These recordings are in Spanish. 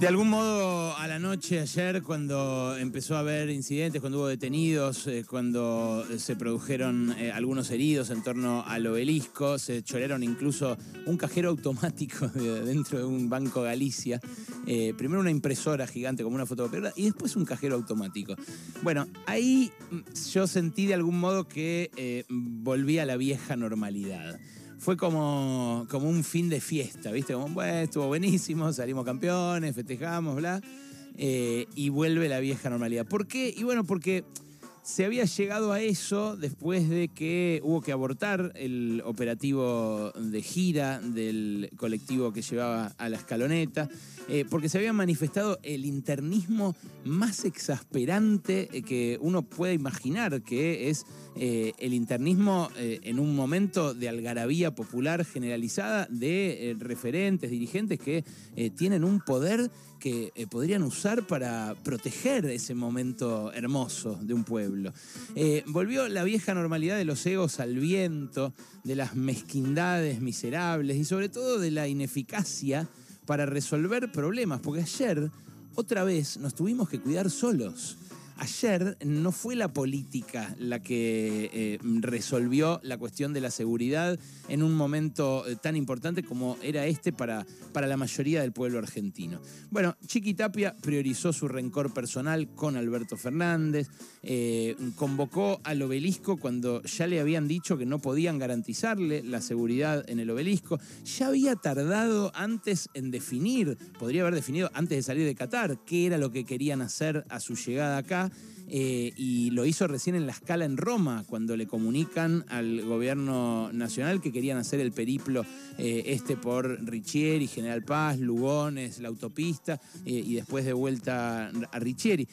De algún modo, a la noche ayer, cuando empezó a haber incidentes, cuando hubo detenidos, eh, cuando se produjeron eh, algunos heridos en torno al obelisco, se chorearon incluso un cajero automático de- dentro de un banco Galicia. Eh, primero una impresora gigante como una fotocopiadora y después un cajero automático. Bueno, ahí mm, yo sentí de algún modo que volví a la vieja normalidad fue como, como un fin de fiesta, ¿viste? Como, bueno, estuvo buenísimo, salimos campeones, festejamos, bla. eh, y vuelve la vieja normalidad. ¿Por qué? Y bueno, porque se había llegado a eso después de que hubo que abortar el operativo de gira del colectivo que llevaba a la escaloneta, eh, porque se había manifestado el internismo más exasperante eh, que uno puede imaginar, que es eh, el internismo en un momento de algarabía popular generalizada de referentes, dirigentes que tienen un poder que eh, podrían usar para proteger ese momento hermoso de un pueblo. Eh, volvió la vieja normalidad de los egos al viento, de las mezquindades miserables y sobre todo de la ineficacia para resolver problemas, porque ayer otra vez nos tuvimos que cuidar solos. Ayer no fue la política la que eh, resolvió la cuestión de la seguridad en un momento eh, tan importante como era este para, para la mayoría del pueblo argentino. Bueno, Chiqui Tapia priorizó su rencor personal con Alberto Fernández, eh, convocó al obelisco cuando ya le habían dicho que no podían garantizarle la seguridad en el obelisco, ya había tardado antes en definir, podría haber definido antes de salir de Qatar, qué era lo que querían hacer a su llegada acá. Eh, y lo hizo recién en la escala en Roma, cuando le comunican al gobierno nacional que querían hacer el periplo eh, este por Richieri, General Paz, Lugones, la autopista, eh, y después de vuelta a Richieri.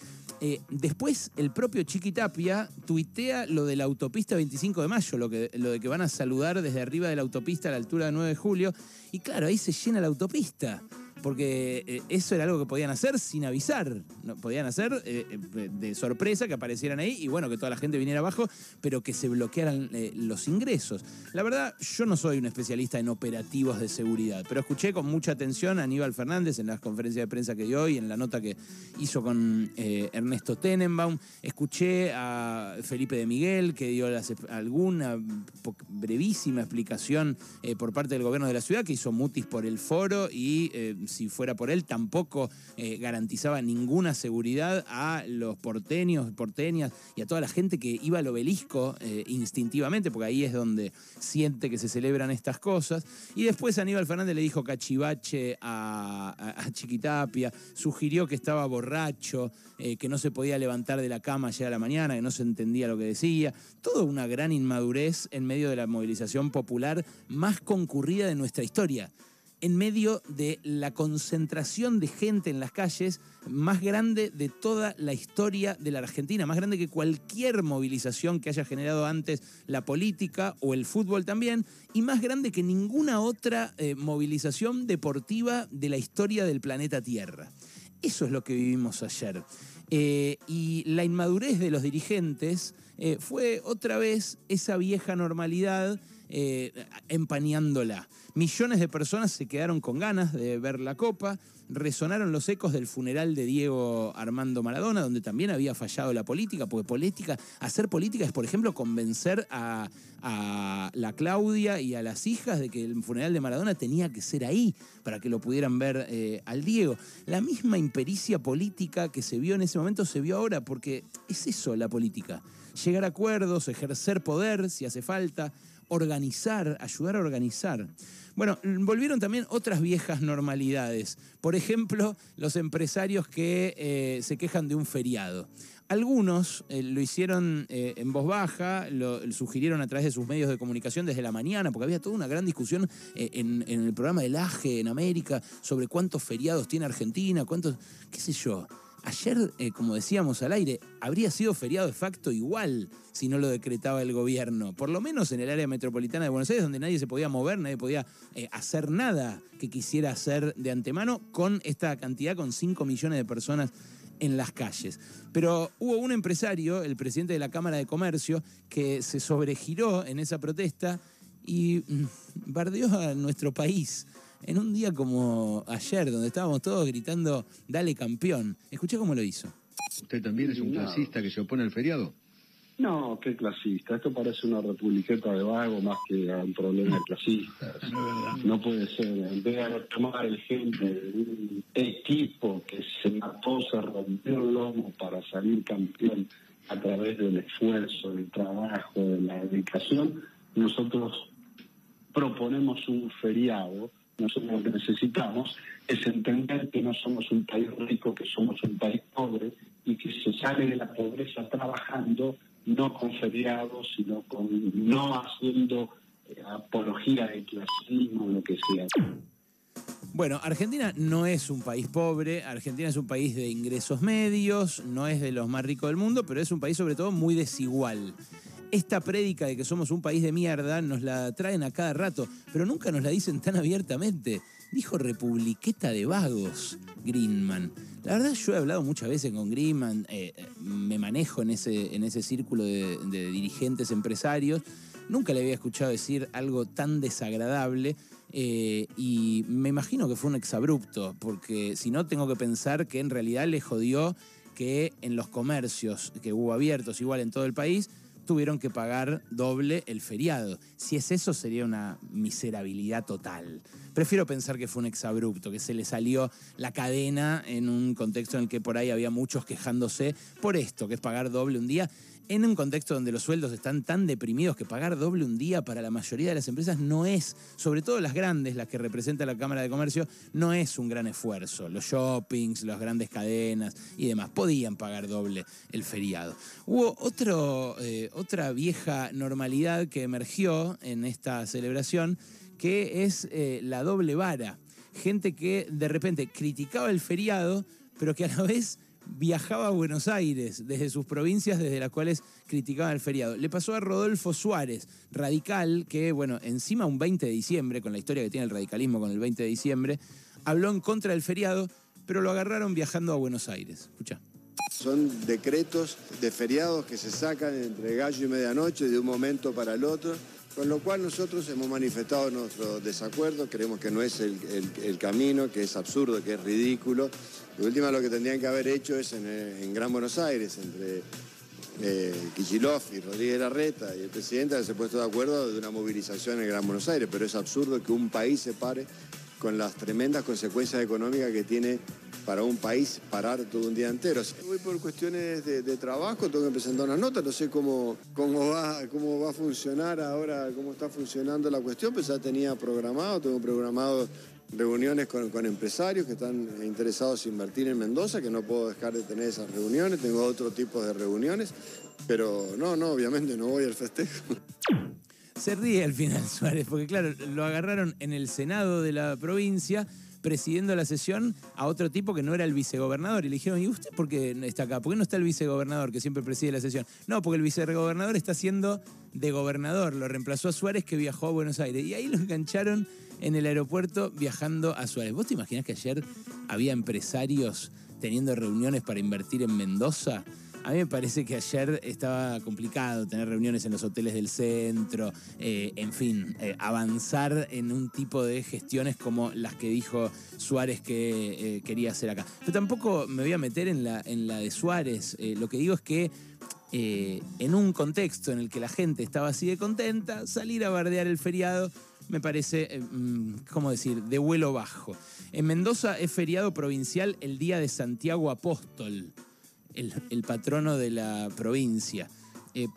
Después, el propio Chiqui Tapia tuitea lo de la autopista 25 de mayo, lo, que, lo de que van a saludar desde arriba de la autopista a la altura de 9 de julio. Y claro, ahí se llena la autopista. Porque eh, eso era algo que podían hacer sin avisar. Podían hacer eh, eh, de sorpresa que aparecieran ahí y bueno, que toda la gente viniera abajo, pero que se bloquearan los ingresos. La verdad, yo no soy un especialista en operativos de seguridad, pero escuché con mucha atención a Aníbal Fernández en las conferencias de prensa que dio hoy, en la nota que hizo con Ernesto Tenenbaum. Escuché a Felipe de Miguel que dio alguna brevísima explicación por parte del gobierno de la ciudad, que hizo mutis por el foro y si fuera por él tampoco eh, garantizaba ninguna seguridad a los porteños, porteñas y a toda la gente que iba al obelisco eh, instintivamente, porque ahí es donde siente que se celebran estas cosas. Y después Aníbal Fernández le dijo cachivache a, a- a Chiquitapia, sugirió que estaba borracho, eh, que no se podía levantar de la cama ya a la mañana, que no se entendía lo que decía. Todo una gran inmadurez en medio de la movilización popular más concurrida de nuestra historia en medio de la concentración de gente en las calles más grande de toda la historia de la Argentina, más grande que cualquier movilización que haya generado antes la política o el fútbol también, y más grande que ninguna otra eh, movilización deportiva de la historia del planeta Tierra. Eso es lo que vivimos ayer. Eh, y la inmadurez de los dirigentes eh, fue otra vez esa vieja normalidad eh, empañándola. Millones de personas se quedaron con ganas de ver la copa, resonaron los ecos del funeral de Diego Armando Maradona, donde también había fallado la política, porque política, hacer política es, por ejemplo, convencer a, la Claudia y a las hijas de que el funeral de Maradona tenía que ser ahí, para que lo pudieran ver eh, al Diego. La misma impericia política que se vio en ese momento se vio ahora, porque es eso la política. Llegar a acuerdos, ejercer poder si hace falta, organizar, ayudar a organizar. Bueno, volvieron también otras viejas normalidades. Por ejemplo, los empresarios que eh, se quejan de un feriado. Algunos eh, lo hicieron eh, en voz baja, lo sugirieron a través de sus medios de comunicación desde la mañana, porque había toda una gran discusión en, en el programa del AGE en América sobre cuántos feriados tiene Argentina, cuántos, qué sé yo. Ayer, eh, como decíamos al aire, habría sido feriado de facto igual si no lo decretaba el gobierno. Por lo menos en el área metropolitana de Buenos Aires, donde nadie se podía mover, nadie podía eh, hacer nada que quisiera hacer de antemano con esta cantidad, con 5 millones de personas en las calles. Pero hubo un empresario, el presidente de la Cámara de Comercio, que se sobregiró en esa protesta y mm, bardeó a nuestro país. En un día como ayer, donde estábamos todos gritando, dale campeón. Escuché cómo lo hizo. ¿Usted también es un clasista que se opone al feriado? No, qué clasista. Esto parece una republiqueta de vago más que un problema de clasistas. No puede ser. En vez de tomar el ejemplo de un equipo que se mató, se rompió el lomo para salir campeón a través del esfuerzo, del trabajo, de la dedicación, nosotros proponemos un feriado. Nosotros lo que necesitamos es entender que no somos un país rico, que somos un país pobre y que se sale de la pobreza trabajando no con feriados, sino con no haciendo eh, apología de clasismo, lo que sea. Bueno, Argentina no es un país pobre, Argentina es un país de ingresos medios, no es de los más ricos del mundo, pero es un país sobre todo muy desigual. Esta prédica de que somos un país de mierda nos la traen a cada rato, pero nunca nos la dicen tan abiertamente. Dijo republiqueta de vagos, Greenman. La verdad, yo he hablado muchas veces con Greenman, eh, eh, me manejo en ese, en ese círculo de, dirigentes empresarios. Nunca le había escuchado decir algo tan desagradable. Eh, y me imagino que fue un exabrupto, porque si no tengo que pensar que en realidad le jodió que en los comercios que hubo abiertos igual en todo el país, tuvieron que pagar doble el feriado. Si es eso, sería una miserabilidad total. Prefiero pensar que fue un exabrupto, que se le salió la cadena en un contexto en el que por ahí había muchos quejándose por esto, que es pagar doble un día en un contexto donde los sueldos están tan deprimidos que pagar doble un día para la mayoría de las empresas no es, sobre todo las grandes, las que representa la Cámara de Comercio, no es un gran esfuerzo. Los shoppings, las grandes cadenas y demás podían pagar doble el feriado. Hubo eh, otra vieja normalidad que emergió en esta celebración, que es eh, la doble vara. Gente que de repente criticaba el feriado, pero que a la vez viajaba a Buenos Aires desde sus provincias desde las cuales criticaban el feriado. Le pasó a Rodolfo Suárez, radical, que, bueno, encima un 20 de diciembre, con la historia que tiene el radicalismo con el 20 de diciembre, habló en contra del feriado, pero lo agarraron viajando a Buenos Aires. Escucha. Son decretos de feriados que se sacan entre gallo y medianoche de un momento para el otro, con lo cual nosotros hemos manifestado nuestro desacuerdo, creemos que no es el, el camino, que es absurdo, que es ridículo. De última lo que tendrían que haber hecho es en, Gran Buenos Aires, entre eh, y Rodríguez Larreta y el presidente haberse puesto de acuerdo de una movilización en Gran Buenos Aires, pero es absurdo que un país se pare con las tremendas consecuencias económicas que tiene para un país parar todo un día entero. Voy por cuestiones de, trabajo, tengo que presentar una nota, no sé cómo, cómo, va, cómo va a funcionar ahora, cómo está funcionando la cuestión, pues ya tenía programado, tengo programado reuniones con, empresarios que están interesados en invertir en Mendoza, que no puedo dejar de tener esas reuniones, tengo otro tipo de reuniones, pero no, no, obviamente no voy al festejo. Se ríe al final Suárez, porque claro, lo agarraron en el Senado de la provincia presidiendo la sesión a otro tipo que no era el vicegobernador. Y le dijeron, ¿y usted por qué está acá? ¿Por qué no está el vicegobernador que siempre preside la sesión? No, porque el vicegobernador está siendo de gobernador. Lo reemplazó a Suárez que viajó a Buenos Aires. Y ahí lo engancharon en el aeropuerto viajando a Suárez. ¿Vos te imaginás que ayer había empresarios teniendo reuniones para invertir en Mendoza? A mí me parece que ayer estaba complicado tener reuniones en los hoteles del centro, eh, en fin, eh, avanzar en un tipo de gestiones como las que dijo Suárez que eh, quería hacer acá. Pero tampoco me voy a meter en la, de Suárez. lo que digo es que en un contexto en el que la gente estaba así de contenta, salir a bardear el feriado me parece, mm, ¿cómo decir?, de vuelo bajo. En Mendoza es feriado provincial el día de Santiago Apóstol el, patrono de la provincia. Eh,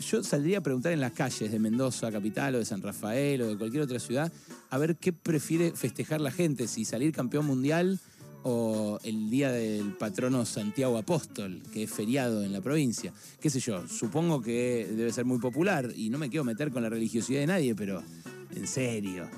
yo saldría a preguntar en las calles de Mendoza, capital, o de San Rafael, o de cualquier otra ciudad, a ver qué prefiere festejar la gente, si salir campeón mundial o el día del patrono Santiago Apóstol, que es feriado en la provincia. Qué sé yo, supongo que debe ser muy popular y no me quiero meter con la religiosidad de nadie, pero en serio,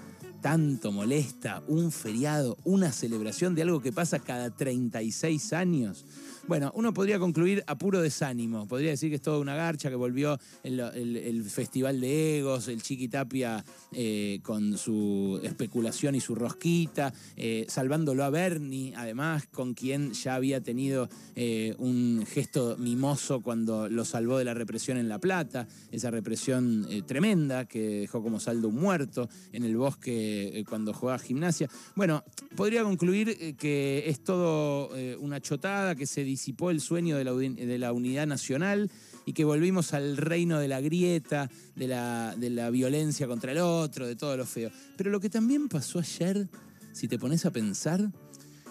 tanto molesta un feriado, una celebración de algo que pasa cada 36 años. Bueno, uno podría concluir a puro desánimo. Podría decir que es toda una garcha, que volvió el, Festival de Egos, el Chiquitapia eh, con su especulación y su rosquita, eh, salvándolo a Bernie, además, con quien ya había tenido eh, un gesto mimoso cuando lo salvó de la represión en La Plata, esa represión tremenda que dejó como saldo un muerto en el bosque cuando jugaba gimnasia. Bueno, podría concluir que es todo una chotada, que se disipó el sueño de la, unidad nacional y que volvimos al reino de la grieta, de la, violencia contra el otro, de todo lo feo. Pero lo que también pasó ayer, si te pones a pensar,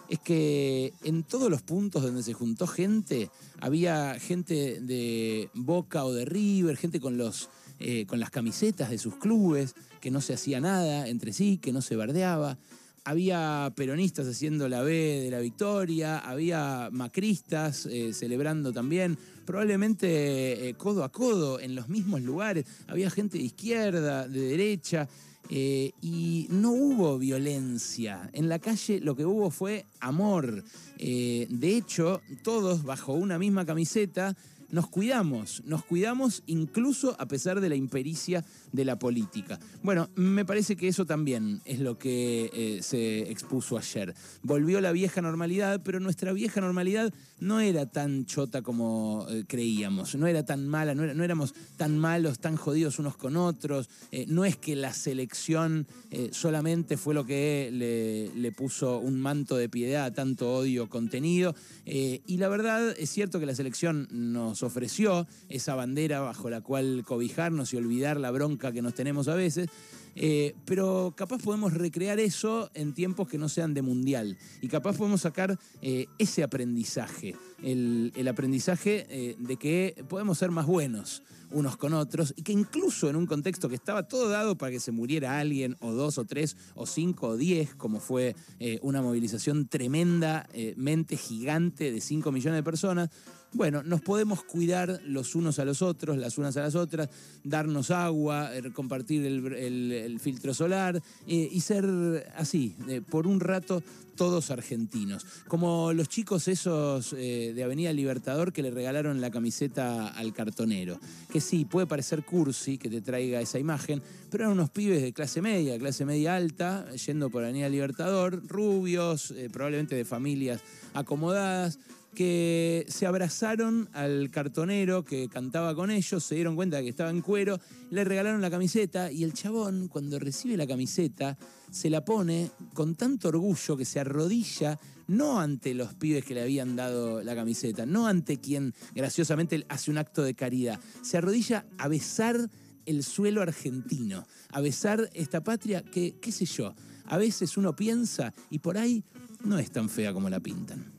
es que en todos los puntos donde se juntó gente, había gente de Boca o de River, gente con, eh, con las camisetas de sus clubes, que no se hacía nada entre sí, que no se bardeaba había peronistas haciendo la B de la victoria, había macristas eh, celebrando también, probablemente eh, codo a codo en los mismos lugares, había gente de izquierda, de derecha, eh, y no hubo violencia. En la calle lo que hubo fue amor. de hecho, todos bajo una misma camiseta nos cuidamos, nos cuidamos incluso a pesar de la impericia de la política. Bueno, me parece que eso también es lo que eh, se expuso ayer. Volvió la vieja normalidad, pero nuestra vieja normalidad no era tan chota como eh, creíamos, no era tan mala, no, éramos tan malos, tan jodidos unos con otros, eh, no es que la selección solamente fue lo que le, le, puso un manto de piedad a tanto odio contenido, y la verdad es cierto que la selección nos ofreció esa bandera bajo la cual cobijarnos y olvidar la bronca que nos tenemos a veces, eh, pero capaz podemos recrear eso en tiempos que no sean de mundial. Y capaz podemos sacar eh, ese aprendizaje, el, aprendizaje eh, de que podemos ser más buenos unos con otros y que incluso en un contexto que estaba todo dado para que se muriera alguien o dos o tres o cinco o diez, como fue una movilización tremendamente gigante de cinco millones de personas, bueno, nos podemos cuidar los unos a los otros, las unas a las otras, darnos agua, compartir el, filtro solar eh, y ser así, por un rato todos argentinos. Como los chicos esos eh, de Avenida Libertador que le regalaron la camiseta al cartonero. Que sí, puede parecer cursi que te traiga esa imagen, pero eran unos pibes de clase media, clase media alta, yendo por Avenida Libertador, rubios, eh, probablemente de familias acomodadas que se abrazaron al cartonero que cantaba con ellos, se dieron cuenta que estaba en cuero, le regalaron la camiseta y el chabón cuando recibe la camiseta se la pone con tanto orgullo que se arrodilla no ante los pibes que le habían dado la camiseta, no ante quien graciosamente hace un acto de caridad, se arrodilla a besar el suelo argentino, a besar esta patria que, qué sé yo, a veces uno piensa y por ahí no es tan fea como la pintan.